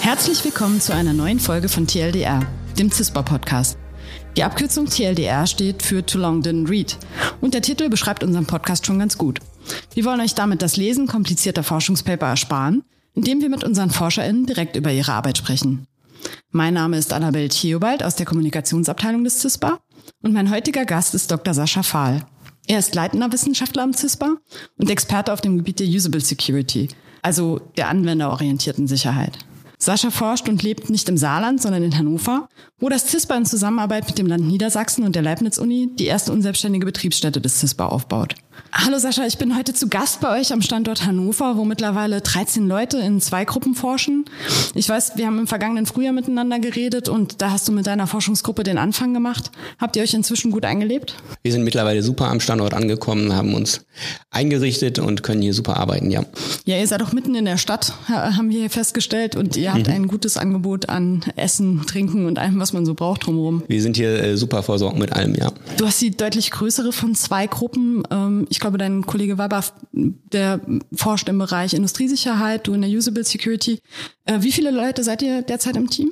Herzlich willkommen zu einer neuen Folge von TLDR, dem CISPA-Podcast. Die Abkürzung TLDR steht für Too Long Didn't Read und der Titel beschreibt unseren Podcast schon ganz gut. Wir wollen euch damit das Lesen komplizierter Forschungspaper ersparen, indem wir mit unseren ForscherInnen direkt über ihre Arbeit sprechen. Mein Name ist Annabel Theobald aus der Kommunikationsabteilung des CISPA und mein heutiger Gast ist Dr. Sascha Fahl. Er ist leitender Wissenschaftler am CISPA und Experte auf dem Gebiet der Usable Security, also der anwenderorientierten Sicherheit. Sascha forscht und lebt nicht im Saarland, sondern in Hannover, wo das CISPA in Zusammenarbeit mit dem Land Niedersachsen und der Leibniz-Uni die erste unselbstständige Betriebsstätte des CISPA aufbaut. Hallo Sascha, ich bin heute zu Gast bei euch am Standort Hannover, wo mittlerweile 13 Leute in zwei Gruppen forschen. Ich weiß, wir haben im vergangenen Frühjahr miteinander geredet und da hast du mit deiner Forschungsgruppe den Anfang gemacht. Habt ihr euch inzwischen gut eingelebt? Wir sind mittlerweile super am Standort angekommen, haben uns eingerichtet und können hier super arbeiten, ja. Ja, ihr seid auch mitten in der Stadt, haben wir hier festgestellt und ihr habt mhm. ein gutes Angebot an Essen, Trinken und allem, was man so braucht drumherum. Wir sind hier äh, super versorgt mit allem, ja. Du hast die deutlich größere von zwei Gruppen. Ähm, ich glaube, dein Kollege Waber, der forscht im Bereich Industriesicherheit, du in der Usable Security. Äh, wie viele Leute seid ihr derzeit im Team?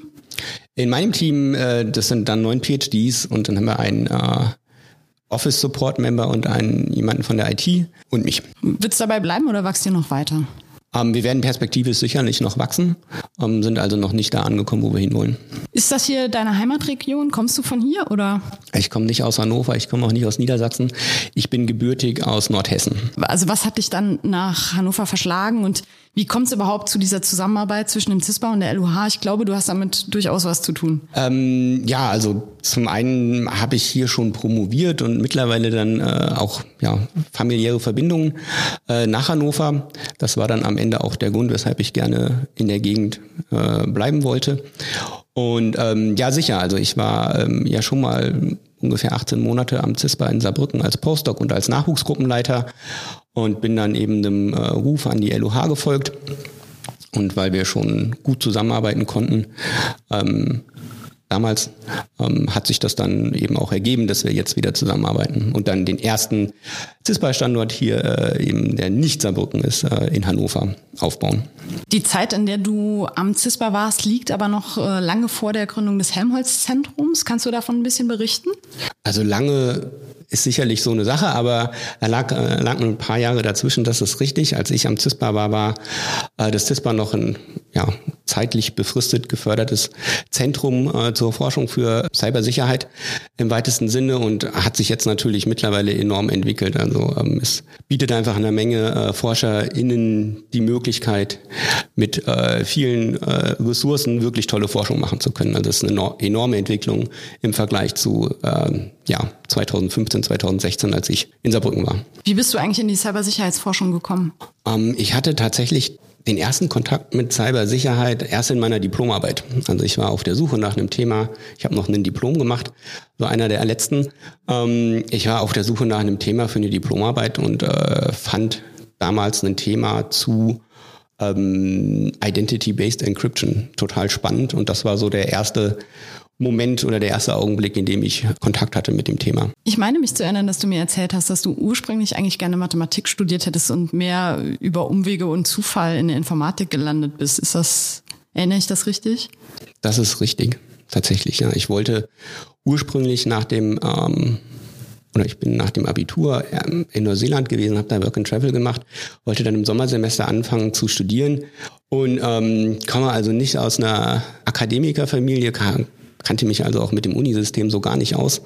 In meinem Team, äh, das sind dann neun PhDs und dann haben wir einen äh, Office Support Member und einen jemanden von der IT und mich. Wird es dabei bleiben oder wächst ihr noch weiter? Ähm, wir werden perspektivisch sicherlich noch wachsen, ähm, sind also noch nicht da angekommen, wo wir hinwollen. Ist das hier deine Heimatregion? Kommst du von hier oder? Ich komme nicht aus Hannover, ich komme auch nicht aus Niedersachsen. Ich bin gebürtig aus Nordhessen. Also was hat dich dann nach Hannover verschlagen und wie kommt es überhaupt zu dieser Zusammenarbeit zwischen dem CISPA und der LUH? Ich glaube, du hast damit durchaus was zu tun. Ähm, ja, also zum einen habe ich hier schon promoviert und mittlerweile dann äh, auch ja, familiäre Verbindungen äh, nach Hannover. Das war dann am Ende auch der Grund, weshalb ich gerne in der Gegend äh, bleiben wollte. Und ähm, ja, sicher, also ich war ähm, ja schon mal ungefähr 18 Monate am CISPA in Saarbrücken als Postdoc und als Nachwuchsgruppenleiter und bin dann eben dem äh, Ruf an die LOH gefolgt. Und weil wir schon gut zusammenarbeiten konnten, ähm, damals ähm, hat sich das dann eben auch ergeben, dass wir jetzt wieder zusammenarbeiten und dann den ersten CISPA-Standort hier, äh, eben der nicht Saarbrücken ist, äh, in Hannover aufbauen. Die Zeit, in der du am CISPA warst, liegt aber noch äh, lange vor der Gründung des Helmholtz-Zentrums. Kannst du davon ein bisschen berichten? Also lange ist sicherlich so eine Sache, aber er lag, äh, lag ein paar Jahre dazwischen, das ist richtig. Als ich am CISPA war, war äh, das CISPA noch ein ja, zeitlich befristet gefördertes Zentrum äh, zur Forschung für Cybersicherheit im weitesten Sinne und hat sich jetzt natürlich mittlerweile enorm entwickelt. Also ähm, es bietet einfach einer Menge äh, ForscherInnen die Möglichkeit, mit äh, vielen äh, Ressourcen wirklich tolle Forschung machen zu können. Also das ist eine enorme Entwicklung im Vergleich zu äh, ja, 2015, 2016, als ich in Saarbrücken war. Wie bist du eigentlich in die Cybersicherheitsforschung gekommen? Ähm, ich hatte tatsächlich den ersten Kontakt mit Cybersicherheit erst in meiner Diplomarbeit. Also ich war auf der Suche nach einem Thema. Ich habe noch ein Diplom gemacht, so einer der letzten. Ähm, ich war auf der Suche nach einem Thema für eine Diplomarbeit und äh, fand damals ein Thema zu ähm, Identity-Based Encryption total spannend. Und das war so der erste Moment oder der erste Augenblick, in dem ich Kontakt hatte mit dem Thema. Ich meine mich zu erinnern, dass du mir erzählt hast, dass du ursprünglich eigentlich gerne Mathematik studiert hättest und mehr über Umwege und Zufall in der Informatik gelandet bist. Ist das, erinnere ich das richtig? Das ist richtig, tatsächlich. Ja, ich wollte ursprünglich nach dem ähm, oder ich bin nach dem Abitur ähm, in Neuseeland gewesen, habe da Work and Travel gemacht, wollte dann im Sommersemester anfangen zu studieren und ähm, komme also nicht aus einer Akademikerfamilie, kannte mich also auch mit dem Unisystem so gar nicht aus.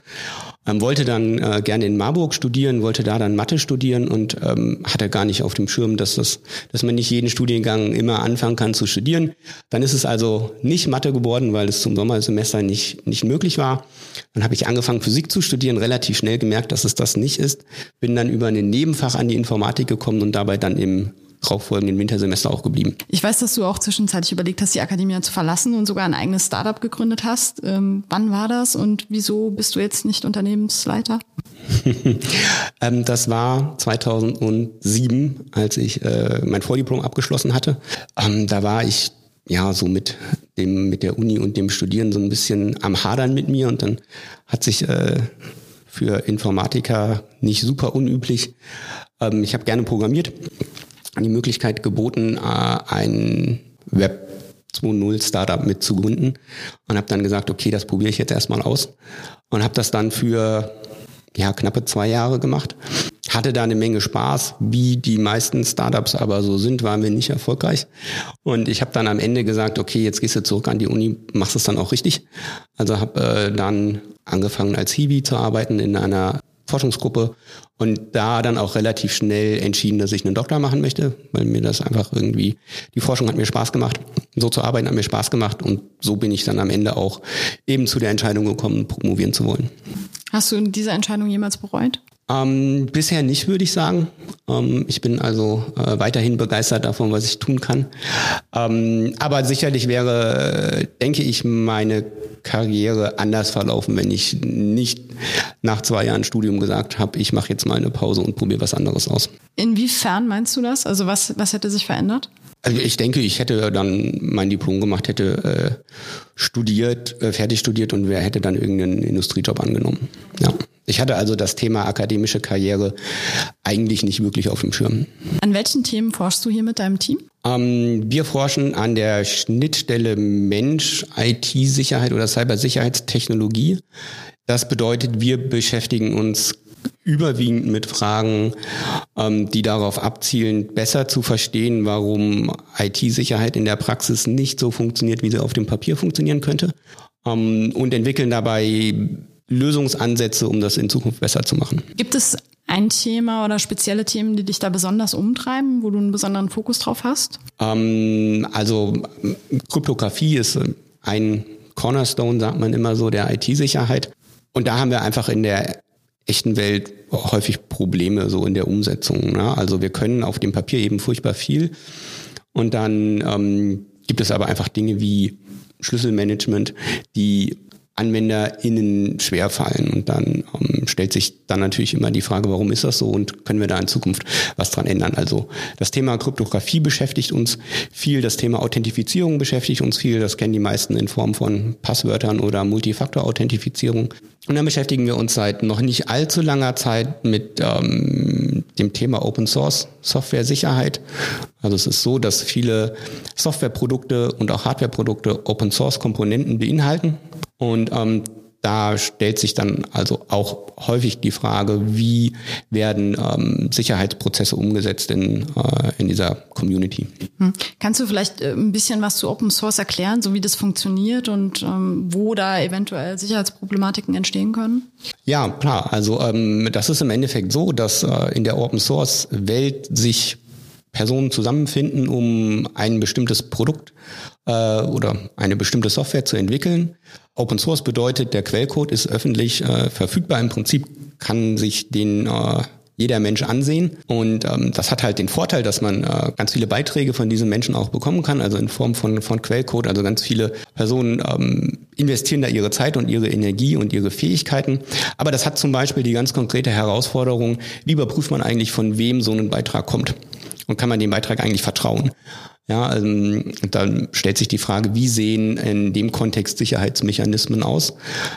Ähm, wollte dann äh, gerne in Marburg studieren, wollte da dann Mathe studieren und ähm, hatte gar nicht auf dem Schirm, dass, das, dass man nicht jeden Studiengang immer anfangen kann zu studieren. Dann ist es also nicht Mathe geworden, weil es zum Sommersemester nicht, nicht möglich war. Dann habe ich angefangen, Physik zu studieren, relativ schnell gemerkt, dass es das nicht ist. Bin dann über ein Nebenfach an die Informatik gekommen und dabei dann im darauffolgenden Wintersemester auch geblieben. Ich weiß, dass du auch zwischenzeitlich überlegt hast, die Akademie zu verlassen und sogar ein eigenes Startup gegründet hast. Ähm, wann war das und wieso bist du jetzt nicht Unternehmensleiter? ähm, das war 2007, als ich äh, mein Vordiplom abgeschlossen hatte. Ähm, da war ich ja so mit dem mit der Uni und dem Studieren so ein bisschen am Hadern mit mir und dann hat sich äh, für Informatiker nicht super unüblich Ähm, ich habe gerne programmiert, die Möglichkeit geboten, äh, ein Web 2.0 Startup mit zu gründen und habe dann gesagt, okay, das probiere ich jetzt erstmal aus und habe das dann für ja, knappe zwei Jahre gemacht. Hatte da eine Menge Spaß, wie die meisten Startups aber so sind, waren wir nicht erfolgreich. Und ich habe dann am Ende gesagt, okay, jetzt gehst du zurück an die Uni, machst es dann auch richtig. Also habe äh, dann angefangen als Hiwi zu arbeiten in einer Forschungsgruppe und da dann auch relativ schnell entschieden, dass ich einen Doktor machen möchte, weil mir das einfach irgendwie, die Forschung hat mir Spaß gemacht, so zu arbeiten hat mir Spaß gemacht und so bin ich dann am Ende auch eben zu der Entscheidung gekommen, promovieren zu wollen. Hast du diese Entscheidung jemals bereut? Ähm, bisher nicht, würde ich sagen. Ähm, ich bin also äh, weiterhin begeistert davon, was ich tun kann. Ähm, aber sicherlich wäre, denke ich, meine Karriere anders verlaufen, wenn ich nicht nach zwei Jahren Studium gesagt habe, ich mache jetzt mal eine Pause und probiere was anderes aus. Inwiefern meinst du das? Also was, was hätte sich verändert? Also ich denke, ich hätte dann mein Diplom gemacht, hätte äh, studiert, äh, fertig studiert und wer hätte dann irgendeinen Industriejob angenommen. Ja. Ich hatte also das Thema akademische Karriere eigentlich nicht wirklich auf dem Schirm. An welchen Themen forschst du hier mit deinem Team? Ähm, wir forschen an der Schnittstelle Mensch, IT-Sicherheit oder Cybersicherheitstechnologie. Das bedeutet, wir beschäftigen uns überwiegend mit Fragen, ähm, die darauf abzielen, besser zu verstehen, warum IT-Sicherheit in der Praxis nicht so funktioniert, wie sie auf dem Papier funktionieren könnte. Ähm, und entwickeln dabei Lösungsansätze, um das in Zukunft besser zu machen. Gibt es ein Thema oder spezielle Themen, die dich da besonders umtreiben, wo du einen besonderen Fokus drauf hast? Ähm, also Kryptographie ist ein Cornerstone, sagt man immer so, der IT-Sicherheit. Und da haben wir einfach in der echten Welt häufig Probleme so in der Umsetzung. Ne? Also wir können auf dem Papier eben furchtbar viel und dann ähm, gibt es aber einfach Dinge wie Schlüsselmanagement, die AnwenderInnen schwerfallen. Und dann ähm, stellt sich dann natürlich immer die Frage, warum ist das so und können wir da in Zukunft was dran ändern? Also das Thema Kryptographie beschäftigt uns viel, das Thema Authentifizierung beschäftigt uns viel, das kennen die meisten in Form von Passwörtern oder Multifaktor-Authentifizierung. Und dann beschäftigen wir uns seit noch nicht allzu langer Zeit mit ähm, dem Thema Open Source Software Sicherheit. Also es ist so, dass viele Softwareprodukte und auch Hardwareprodukte Open Source Komponenten beinhalten. Und ähm, da stellt sich dann also auch häufig die Frage, wie werden ähm, Sicherheitsprozesse umgesetzt in, äh, in dieser Community. Hm. Kannst du vielleicht äh, ein bisschen was zu Open Source erklären, so wie das funktioniert und ähm, wo da eventuell Sicherheitsproblematiken entstehen können? Ja, klar. Also ähm, das ist im Endeffekt so, dass äh, in der Open Source Welt sich Personen zusammenfinden, um ein bestimmtes Produkt äh, oder eine bestimmte Software zu entwickeln. Open Source bedeutet, der Quellcode ist öffentlich äh, verfügbar. Im Prinzip kann sich den äh, jeder Mensch ansehen. Und ähm, das hat halt den Vorteil, dass man äh, ganz viele Beiträge von diesen Menschen auch bekommen kann, also in Form von, von Quellcode. Also ganz viele Personen ähm, investieren da ihre Zeit und ihre Energie und ihre Fähigkeiten. Aber das hat zum Beispiel die ganz konkrete Herausforderung, wie überprüft man eigentlich, von wem so ein Beitrag kommt? Und kann man dem Beitrag eigentlich vertrauen? Ja, ähm, dann stellt sich die Frage, wie sehen in dem Kontext Sicherheitsmechanismen aus?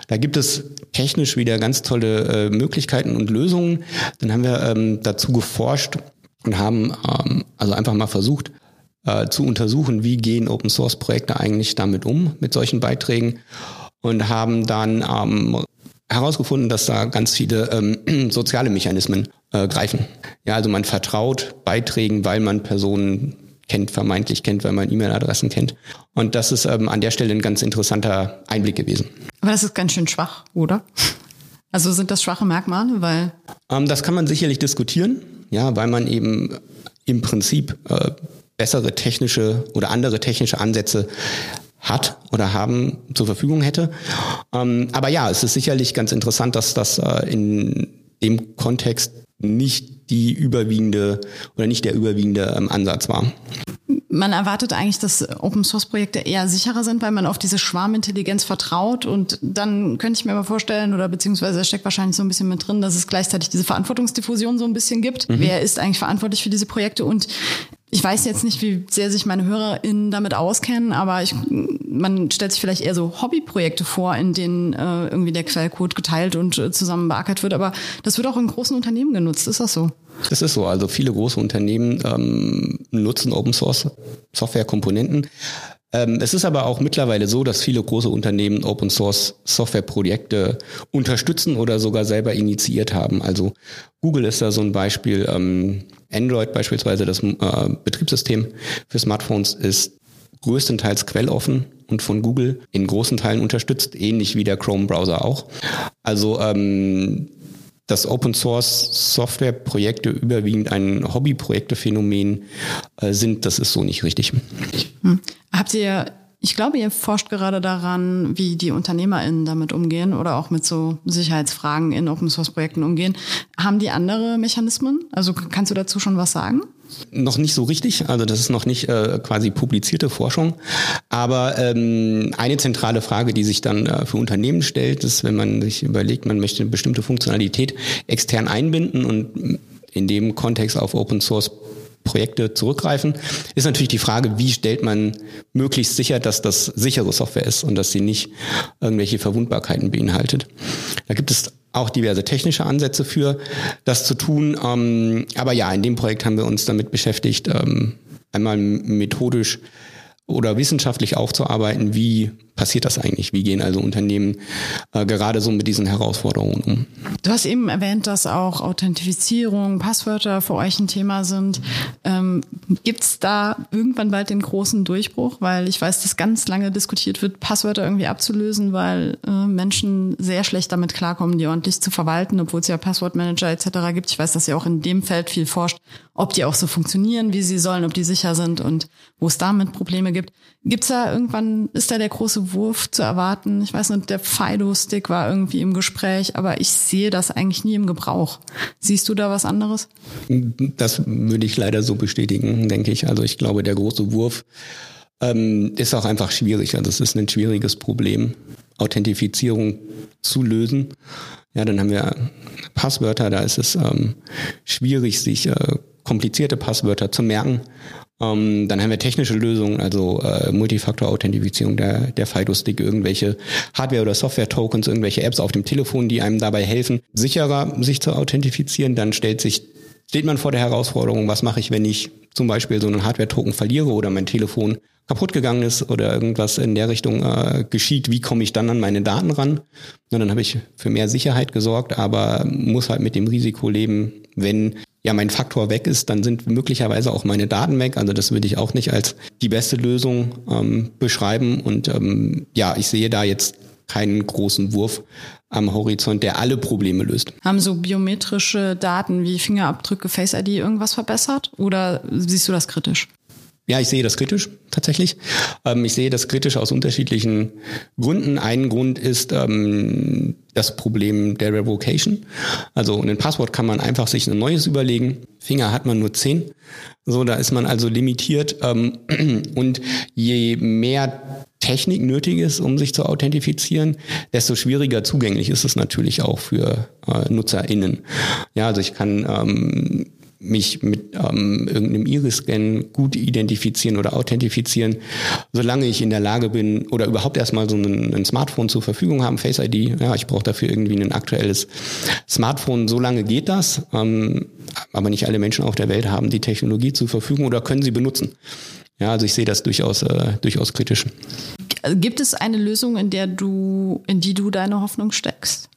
Da gibt es technisch wieder ganz tolle äh, Möglichkeiten und Lösungen. Dann haben wir ähm, dazu geforscht und haben ähm, also einfach mal versucht äh, zu untersuchen, wie gehen Open Source Projekte eigentlich damit um, mit solchen Beiträgen und haben dann ähm, herausgefunden, dass da ganz viele ähm, soziale Mechanismen äh, greifen. Ja, also man vertraut Beiträgen, weil man Personen kennt, vermeintlich kennt, weil man E-Mail-Adressen kennt. Und das ist ähm, an der Stelle ein ganz interessanter Einblick gewesen. Aber das ist ganz schön schwach, oder? Also sind das schwache Merkmale, weil? Ähm, das kann man sicherlich diskutieren, ja, weil man eben im Prinzip äh, bessere technische oder andere technische Ansätze hat oder haben zur Verfügung hätte. Ähm, aber ja, es ist sicherlich ganz interessant, dass das äh, in dem Kontext nicht die überwiegende oder nicht der überwiegende ähm, Ansatz war. Man erwartet eigentlich, dass Open Source Projekte eher sicherer sind, weil man auf diese Schwarmintelligenz vertraut. Und dann könnte ich mir aber vorstellen, oder beziehungsweise steckt wahrscheinlich so ein bisschen mit drin, dass es gleichzeitig diese Verantwortungsdiffusion so ein bisschen gibt. Mhm. Wer ist eigentlich verantwortlich für diese Projekte? Und ich weiß jetzt nicht, wie sehr sich meine HörerInnen damit auskennen, aber ich, man stellt sich vielleicht eher so Hobbyprojekte vor, in denen äh, irgendwie der Quellcode geteilt und äh, zusammen beackert wird. Aber das wird auch in großen Unternehmen genutzt. Ist das so? Das ist so. Also viele große Unternehmen ähm, nutzen Open Source Softwarekomponenten. Ähm, es ist aber auch mittlerweile so, dass viele große Unternehmen Open Source Software Projekte unterstützen oder sogar selber initiiert haben. Also Google ist da so ein Beispiel. Ähm, Android beispielsweise, das äh, Betriebssystem für Smartphones ist größtenteils quelloffen und von Google in großen Teilen unterstützt, ähnlich wie der Chrome-Browser auch. Also ähm, dass Open Source Software Projekte überwiegend ein Hobbyprojektephänomen äh, sind, das ist so nicht richtig. Hm. Habt ihr ich glaube, ihr forscht gerade daran, wie die UnternehmerInnen damit umgehen oder auch mit so Sicherheitsfragen in Open Source Projekten umgehen. Haben die andere Mechanismen? Also kannst du dazu schon was sagen? Noch nicht so richtig, also das ist noch nicht äh, quasi publizierte Forschung. Aber ähm, eine zentrale Frage, die sich dann äh, für Unternehmen stellt, ist, wenn man sich überlegt, man möchte eine bestimmte Funktionalität extern einbinden und in dem Kontext auf Open Source Projekte zurückgreifen, ist natürlich die Frage, wie stellt man möglichst sicher, dass das sichere Software ist und dass sie nicht irgendwelche Verwundbarkeiten beinhaltet. Da gibt es auch diverse technische Ansätze für, das zu tun. Ähm, aber ja, in dem Projekt haben wir uns damit beschäftigt, ähm, einmal methodisch oder wissenschaftlich aufzuarbeiten, wie passiert das eigentlich? Wie gehen also Unternehmen äh, gerade so mit diesen Herausforderungen um? Du hast eben erwähnt, dass auch Authentifizierung, Passwörter für euch ein Thema sind. Ähm, Gibt es da irgendwann bald den großen Durchbruch? Weil ich weiß, dass ganz lange diskutiert wird, Passwörter irgendwie abzulösen, weil äh, Menschen sehr schlecht damit klarkommen, die ordentlich zu verwalten, obwohl es ja Passwortmanager etc. gibt. Ich weiß, dass ihr auch in dem Feld viel forscht, ob die auch so funktionieren, wie sie sollen, ob die sicher sind und wo es damit Probleme gibt. Gibt's da irgendwann, ist da der große Wurf zu erwarten? Ich weiß nicht, der Fido-Stick war irgendwie im Gespräch, aber ich sehe das eigentlich nie im Gebrauch. Siehst du da was anderes? Das würde ich leider so bestätigen, denke ich. Also ich glaube, der große Wurf ähm, ist auch einfach schwierig. Also es ist ein schwieriges Problem, Authentifizierung zu lösen. Ja, dann haben wir Passwörter, da ist es ähm, schwierig, sich äh, komplizierte Passwörter zu merken. Ähm, dann haben wir technische Lösungen, also äh, Multifaktor-Authentifizierung, der, der FIDO-Stick, irgendwelche Hardware- oder Software-Tokens, irgendwelche Apps auf dem Telefon, die einem dabei helfen, sicherer sich zu authentifizieren. Dann stellt sich, steht man vor der Herausforderung, was mache ich, wenn ich zum Beispiel so einen Hardware-Token verliere oder mein Telefon kaputt gegangen ist oder irgendwas in der Richtung äh, geschieht, wie komme ich dann an meine Daten ran? Na, dann habe ich für mehr Sicherheit gesorgt, aber muss halt mit dem Risiko leben, wenn ja mein Faktor weg ist, dann sind möglicherweise auch meine Daten weg. Also das würde ich auch nicht als die beste Lösung ähm, beschreiben. Und ähm, ja, ich sehe da jetzt keinen großen Wurf am Horizont, der alle Probleme löst. Haben so biometrische Daten wie Fingerabdrücke, Face ID irgendwas verbessert oder siehst du das kritisch? Ja, ich sehe das kritisch tatsächlich. Ähm, ich sehe das kritisch aus unterschiedlichen Gründen. Ein Grund ist ähm, das Problem der Revocation. Also ein Passwort kann man einfach sich ein neues überlegen. Finger hat man nur zehn. So, da ist man also limitiert. Ähm, und je mehr Technik nötig ist, um sich zu authentifizieren, desto schwieriger zugänglich ist es natürlich auch für äh, NutzerInnen. Ja, also ich kann ähm, mich mit ähm, irgendeinem Iris-Scan gut identifizieren oder authentifizieren, solange ich in der Lage bin oder überhaupt erstmal so ein, ein Smartphone zur Verfügung haben, Face ID. Ja, ich brauche dafür irgendwie ein aktuelles Smartphone. Solange geht das, ähm, aber nicht alle Menschen auf der Welt haben die Technologie zur Verfügung oder können sie benutzen. Ja, also ich sehe das durchaus äh, durchaus kritisch. Gibt es eine Lösung, in der du, in die du deine Hoffnung steckst?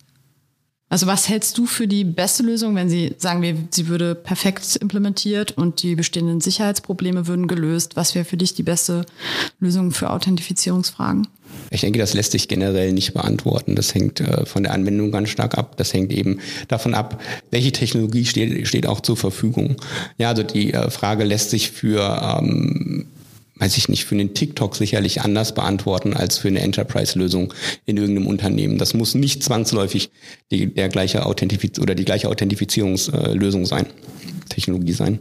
Also was hältst du für die beste Lösung, wenn sie, sagen wir, sie würde perfekt implementiert und die bestehenden Sicherheitsprobleme würden gelöst? Was wäre für dich die beste Lösung für Authentifizierungsfragen? Ich denke, das lässt sich generell nicht beantworten. Das hängt äh, von der Anwendung ganz stark ab. Das hängt eben davon ab, welche Technologie steht, steht auch zur Verfügung. Ja, also die äh, Frage lässt sich für ähm, weiß ich nicht, für einen TikTok sicherlich anders beantworten als für eine Enterprise-Lösung in irgendeinem Unternehmen. Das muss nicht zwangsläufig die, der gleiche Authentifiz oder die gleiche Authentifizierungslösung sein, Technologie sein.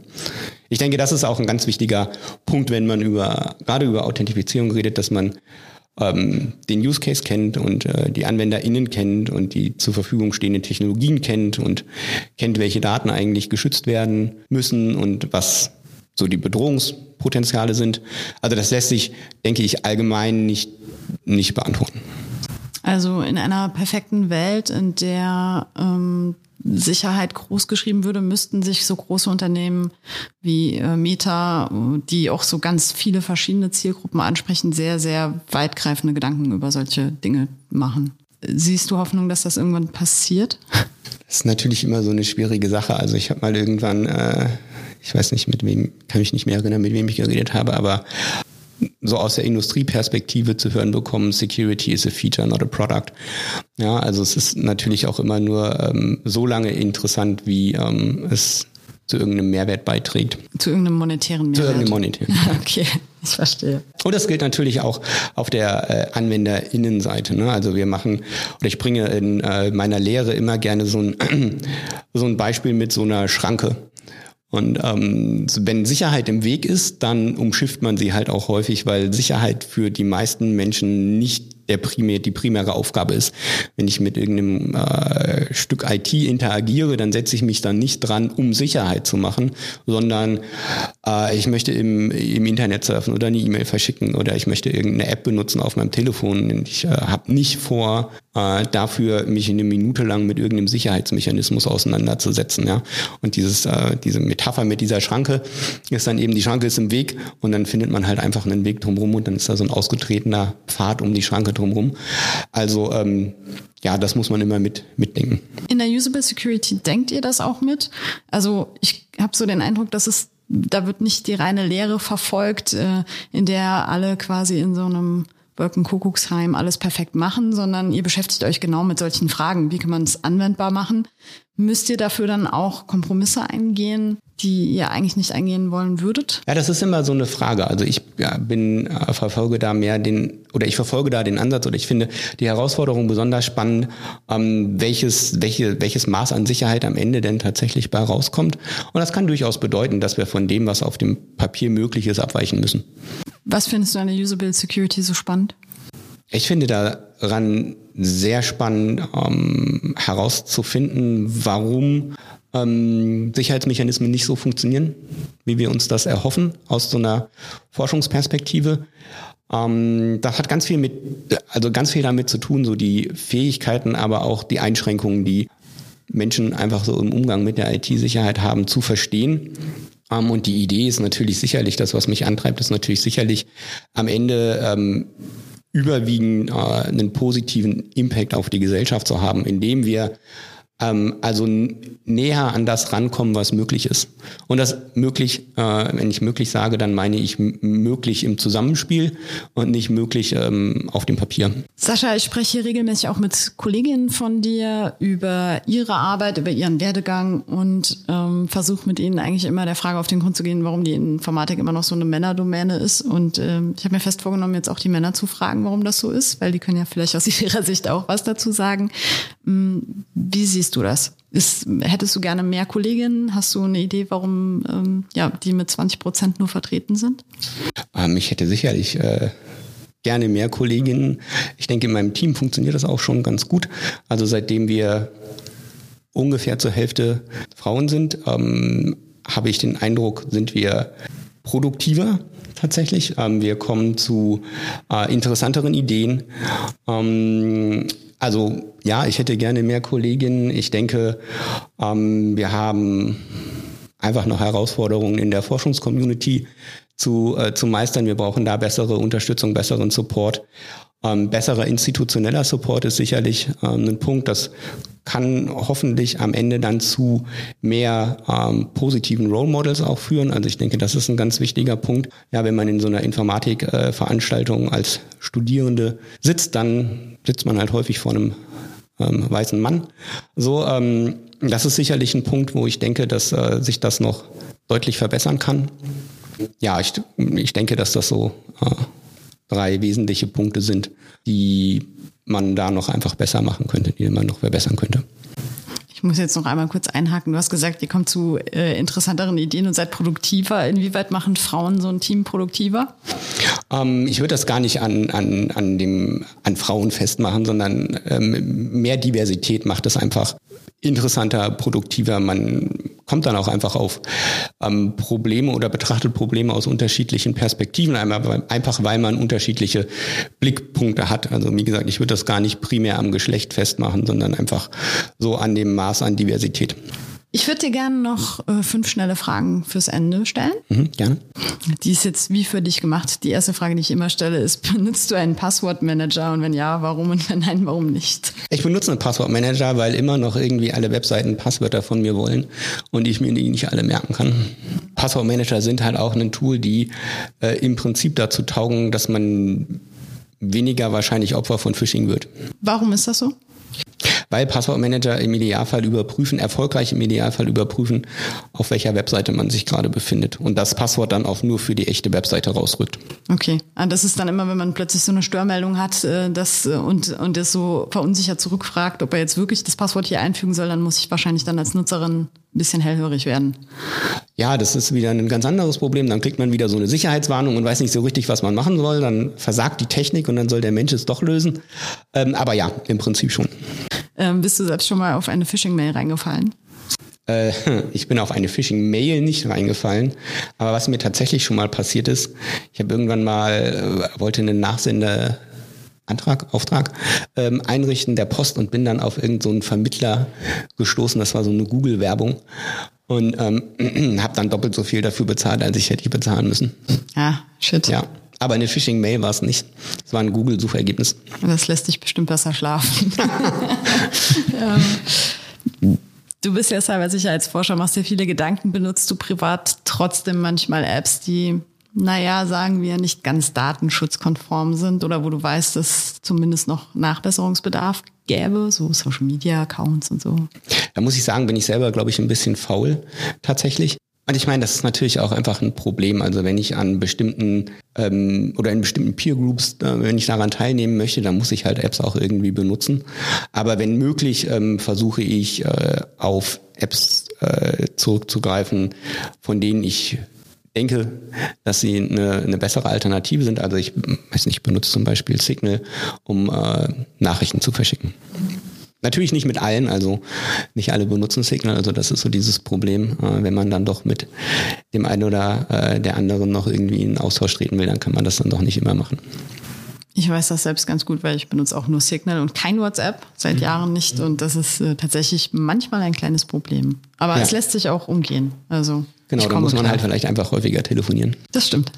Ich denke, das ist auch ein ganz wichtiger Punkt, wenn man über, gerade über Authentifizierung redet, dass man ähm, den Use Case kennt und äh, die AnwenderInnen kennt und die zur Verfügung stehenden Technologien kennt und kennt, welche Daten eigentlich geschützt werden müssen und was so die Bedrohungspotenziale sind. Also das lässt sich, denke ich, allgemein nicht, nicht beantworten. Also in einer perfekten Welt, in der ähm, Sicherheit groß geschrieben würde, müssten sich so große Unternehmen wie äh, Meta, die auch so ganz viele verschiedene Zielgruppen ansprechen, sehr, sehr weitgreifende Gedanken über solche Dinge machen. Siehst du Hoffnung, dass das irgendwann passiert? Das ist natürlich immer so eine schwierige Sache. Also ich habe mal irgendwann, äh, ich weiß nicht mit wem, kann mich nicht mehr erinnern, mit wem ich geredet habe, aber so aus der Industrieperspektive zu hören bekommen, Security is a feature, not a product. Ja, also es ist natürlich auch immer nur ähm, so lange interessant, wie ähm, es zu irgendeinem Mehrwert beiträgt. Zu irgendeinem monetären Mehrwert. Zu irgendeinem monetären. okay, ich verstehe. Und das gilt natürlich auch auf der äh, Anwenderinnenseite. Ne? Also wir machen, oder ich bringe in äh, meiner Lehre immer gerne so ein, so ein Beispiel mit so einer Schranke. Und ähm, wenn Sicherheit im Weg ist, dann umschifft man sie halt auch häufig, weil Sicherheit für die meisten Menschen nicht der primär, die primäre Aufgabe ist. Wenn ich mit irgendeinem äh, Stück IT interagiere, dann setze ich mich dann nicht dran, um Sicherheit zu machen, sondern äh, ich möchte im, im Internet surfen oder eine E-Mail verschicken oder ich möchte irgendeine App benutzen auf meinem Telefon. Ich äh, habe nicht vor, äh, dafür mich eine Minute lang mit irgendeinem Sicherheitsmechanismus auseinanderzusetzen. Ja? Und dieses, äh, diese Metapher mit dieser Schranke ist dann eben, die Schranke ist im Weg und dann findet man halt einfach einen Weg drumherum und dann ist da so ein ausgetretener Pfad um die Schranke drumherum. Also ähm, ja, das muss man immer mit mitdenken. In der Usable Security denkt ihr das auch mit? Also ich habe so den Eindruck, dass es da wird nicht die reine Lehre verfolgt, äh, in der alle quasi in so einem Wolkenkuckucksheim alles perfekt machen, sondern ihr beschäftigt euch genau mit solchen Fragen. Wie kann man es anwendbar machen? Müsst ihr dafür dann auch Kompromisse eingehen, die ihr eigentlich nicht eingehen wollen würdet? Ja, das ist immer so eine Frage. Also ich ja, bin äh, verfolge da mehr den oder ich verfolge da den Ansatz oder ich finde die Herausforderung besonders spannend, ähm, welches welche welches Maß an Sicherheit am Ende denn tatsächlich bei rauskommt. Und das kann durchaus bedeuten, dass wir von dem, was auf dem Papier möglich ist, abweichen müssen. Was findest du an der Usable Security so spannend? Ich finde daran sehr spannend ähm, herauszufinden, warum ähm, Sicherheitsmechanismen nicht so funktionieren, wie wir uns das erhoffen aus so einer Forschungsperspektive. Ähm, das hat ganz viel mit, also ganz viel damit zu tun, so die Fähigkeiten, aber auch die Einschränkungen, die Menschen einfach so im Umgang mit der IT-Sicherheit haben, zu verstehen. Um, und die Idee ist natürlich sicherlich, das, was mich antreibt, ist natürlich sicherlich am Ende ähm, überwiegend äh, einen positiven Impact auf die Gesellschaft zu haben, indem wir ähm, also näher an das rankommen, was möglich ist. Und das möglich, äh, wenn ich möglich sage, dann meine ich möglich im Zusammenspiel und nicht möglich ähm, auf dem Papier. Sascha, ich spreche regelmäßig auch mit Kolleginnen von dir über ihre Arbeit, über ihren Werdegang und ähm, versuche mit ihnen eigentlich immer der Frage auf den Grund zu gehen, warum die Informatik immer noch so eine Männerdomäne ist. Und ähm, ich habe mir fest vorgenommen, jetzt auch die Männer zu fragen, warum das so ist, weil die können ja vielleicht aus ihrer Sicht auch was dazu sagen. Hm, wie siehst du das? Ist, hättest du gerne mehr Kolleginnen? Hast du eine Idee, warum ähm, ja, die mit 20 Prozent nur vertreten sind? Ähm, ich hätte sicherlich äh, gerne mehr Kolleginnen. Ich denke, in meinem Team funktioniert das auch schon ganz gut. Also seitdem wir ungefähr zur Hälfte Frauen sind, ähm, habe ich den Eindruck, sind wir produktiver tatsächlich. Ähm, wir kommen zu äh, interessanteren Ideen. Ähm, also ja, ich hätte gerne mehr Kolleginnen. Ich denke, ähm, wir haben einfach noch Herausforderungen in der Forschungscommunity zu, äh, zu meistern. Wir brauchen da bessere Unterstützung, besseren Support. Ähm, besserer institutioneller Support ist sicherlich ähm, ein Punkt. Das kann hoffentlich am Ende dann zu mehr ähm, positiven Role Models auch führen. Also ich denke, das ist ein ganz wichtiger Punkt. Ja, wenn man in so einer Informatikveranstaltung äh, als Studierende sitzt, dann sitzt man halt häufig vor einem ähm, weißen Mann. So, ähm, das ist sicherlich ein Punkt, wo ich denke, dass äh, sich das noch deutlich verbessern kann. Ja, ich, ich denke, dass das so äh, drei wesentliche Punkte sind, die man da noch einfach besser machen könnte, die man noch verbessern könnte. Ich muss jetzt noch einmal kurz einhaken. Du hast gesagt, ihr kommt zu äh, interessanteren Ideen und seid produktiver. Inwieweit machen Frauen so ein Team produktiver? Ähm, ich würde das gar nicht an, an, an, dem, an Frauen festmachen, sondern ähm, mehr Diversität macht es einfach interessanter, produktiver. Man kommt dann auch einfach auf ähm, Probleme oder betrachtet Probleme aus unterschiedlichen Perspektiven, einfach weil man unterschiedliche Blickpunkte hat. Also wie gesagt, ich würde das gar nicht primär am Geschlecht festmachen, sondern einfach so an dem Maß an Diversität. Ich würde dir gerne noch äh, fünf schnelle Fragen fürs Ende stellen. Mhm, gerne. Die ist jetzt wie für dich gemacht. Die erste Frage, die ich immer stelle, ist, benutzt du einen Passwortmanager? Und wenn ja, warum? Und wenn nein, warum nicht? Ich benutze einen Passwortmanager, weil immer noch irgendwie alle Webseiten Passwörter von mir wollen und ich mir die nicht alle merken kann. Passwortmanager sind halt auch ein Tool, die äh, im Prinzip dazu taugen, dass man weniger wahrscheinlich Opfer von Phishing wird. Warum ist das so? Weil Passwortmanager im Idealfall überprüfen, erfolgreich im Idealfall überprüfen, auf welcher Webseite man sich gerade befindet und das Passwort dann auch nur für die echte Webseite rausrückt. Okay, ah, das ist dann immer, wenn man plötzlich so eine Störmeldung hat äh, das, äh, und, und es so verunsichert zurückfragt, ob er jetzt wirklich das Passwort hier einfügen soll, dann muss ich wahrscheinlich dann als Nutzerin ein bisschen hellhörig werden. Ja, das ist wieder ein ganz anderes Problem. Dann kriegt man wieder so eine Sicherheitswarnung und weiß nicht so richtig, was man machen soll. Dann versagt die Technik und dann soll der Mensch es doch lösen. Ähm, aber ja, im Prinzip schon. Ähm, bist du selbst schon mal auf eine Phishing-Mail reingefallen? Äh, ich bin auf eine Phishing-Mail nicht reingefallen. Aber was mir tatsächlich schon mal passiert ist, ich habe irgendwann mal, äh, wollte einen Nachsender Antrag, Auftrag ähm, einrichten der Post und bin dann auf irgendeinen so Vermittler gestoßen. Das war so eine Google-Werbung und ähm, habe dann doppelt so viel dafür bezahlt, als ich hätte bezahlen müssen. Ah, shit. Ja. Aber eine Phishing-Mail war es nicht. Es war ein Google-Suchergebnis. Das lässt dich bestimmt besser schlafen. ähm, du bist ja Cybersicherheitsforscher, machst dir viele Gedanken, benutzt du privat trotzdem manchmal Apps, die naja, sagen wir, nicht ganz datenschutzkonform sind oder wo du weißt, dass zumindest noch Nachbesserungsbedarf gäbe, so Social Media Accounts und so? Da muss ich sagen, bin ich selber, glaube ich, ein bisschen faul tatsächlich. Und ich meine, das ist natürlich auch einfach ein Problem. Also wenn ich an bestimmten ähm, oder in bestimmten Peer Groups, äh, wenn ich daran teilnehmen möchte, dann muss ich halt Apps auch irgendwie benutzen. Aber wenn möglich, ähm, versuche ich äh, auf Apps äh, zurückzugreifen, von denen ich denke, dass sie eine, eine bessere Alternative sind. Also ich weiß nicht, benutze zum Beispiel Signal, um äh, Nachrichten zu verschicken. Natürlich nicht mit allen, also nicht alle benutzen Signal, also das ist so dieses Problem, äh, wenn man dann doch mit dem einen oder äh, der anderen noch irgendwie in Austausch treten will, dann kann man das dann doch nicht immer machen. Ich weiß das selbst ganz gut, weil ich benutze auch nur Signal und kein WhatsApp seit mhm. Jahren nicht und das ist äh, tatsächlich manchmal ein kleines Problem. Aber ja. es lässt sich auch umgehen. Also genau, da muss man klar. halt vielleicht einfach häufiger telefonieren. Das stimmt.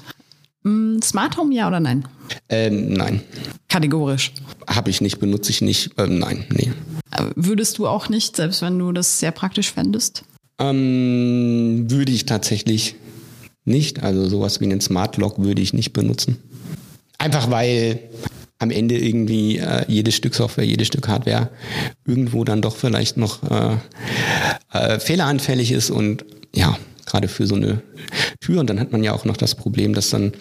Mm, Smart Home ja oder nein? Ähm, nein. Kategorisch. Habe ich nicht, benutze ich nicht. Ähm, nein, nee. Würdest du auch nicht, selbst wenn du das sehr praktisch fändest? Ähm, würde ich tatsächlich nicht. Also sowas wie einen Smart Lock würde ich nicht benutzen. Einfach weil am Ende irgendwie äh, jedes Stück Software, jedes Stück Hardware irgendwo dann doch vielleicht noch äh, äh, fehleranfällig ist und ja, gerade für so eine Tür. Und dann hat man ja auch noch das Problem, dass dann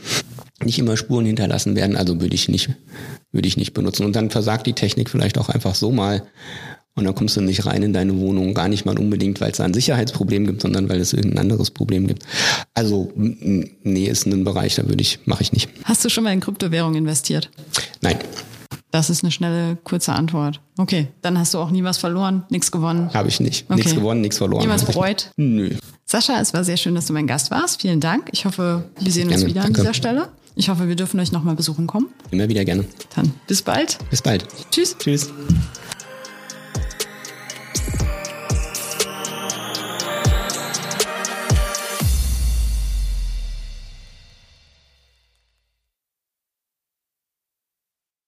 nicht immer Spuren hinterlassen werden. Also würde ich nicht, würde ich nicht benutzen. Und dann versagt die Technik vielleicht auch einfach so mal. Und dann kommst du nicht rein in deine Wohnung, gar nicht mal unbedingt, weil es da ein Sicherheitsproblem gibt, sondern weil es irgendein anderes Problem gibt. Also nee, ist ein Bereich, da würde ich, mache ich nicht. Hast du schon mal in Kryptowährung investiert? Nein. Das ist eine schnelle, kurze Antwort. Okay, dann hast du auch nie was verloren, nichts gewonnen. Habe ich nicht. Okay. Nichts gewonnen, nichts verloren. Niemals bereut? Nö. Sascha, es war sehr schön, dass du mein Gast warst. Vielen Dank. Ich hoffe, wir sehen gerne. uns wieder Danke. an dieser Stelle. Ich hoffe, wir dürfen euch nochmal besuchen kommen. Immer wieder gerne. Dann bis bald. Bis bald. Tschüss. Tschüss.